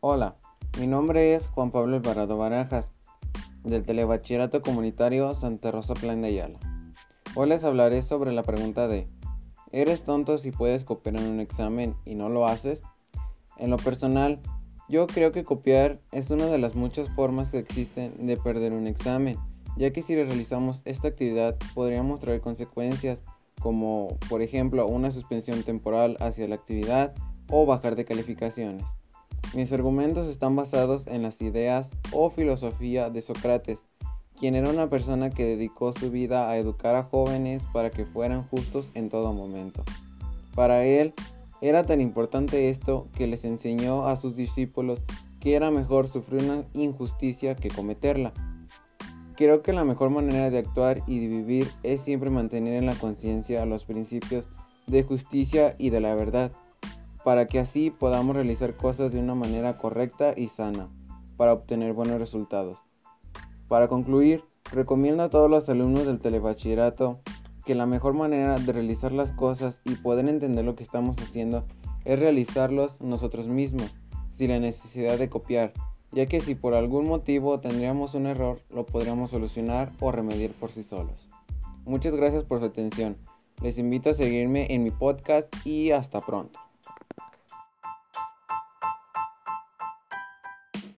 Hola, mi nombre es Juan Pablo Alvarado Barajas, del Telebachillerato Comunitario Santa Rosa Plan de Ayala. Hoy les hablaré sobre la pregunta de ¿Eres tonto si puedes copiar en un examen y no lo haces? En lo personal, yo creo que copiar es una de las muchas formas que existen de perder un examen, ya que si realizamos esta actividad podríamos traer consecuencias como por ejemplo una suspensión temporal hacia la actividad o bajar de calificaciones. Mis argumentos están basados en las ideas o filosofía de Sócrates, quien era una persona que dedicó su vida a educar a jóvenes para que fueran justos en todo momento. Para él, era tan importante esto que les enseñó a sus discípulos que era mejor sufrir una injusticia que cometerla. Creo que la mejor manera de actuar y de vivir es siempre mantener en la conciencia los principios de justicia y de la verdad para que así podamos realizar cosas de una manera correcta y sana, para obtener buenos resultados. Para concluir, recomiendo a todos los alumnos del telebachillerato que la mejor manera de realizar las cosas y poder entender lo que estamos haciendo es realizarlos nosotros mismos, sin la necesidad de copiar, ya que si por algún motivo tendríamos un error, lo podríamos solucionar o remediar por sí solos. Muchas gracias por su atención. Les invito a seguirme en mi podcast y hasta pronto.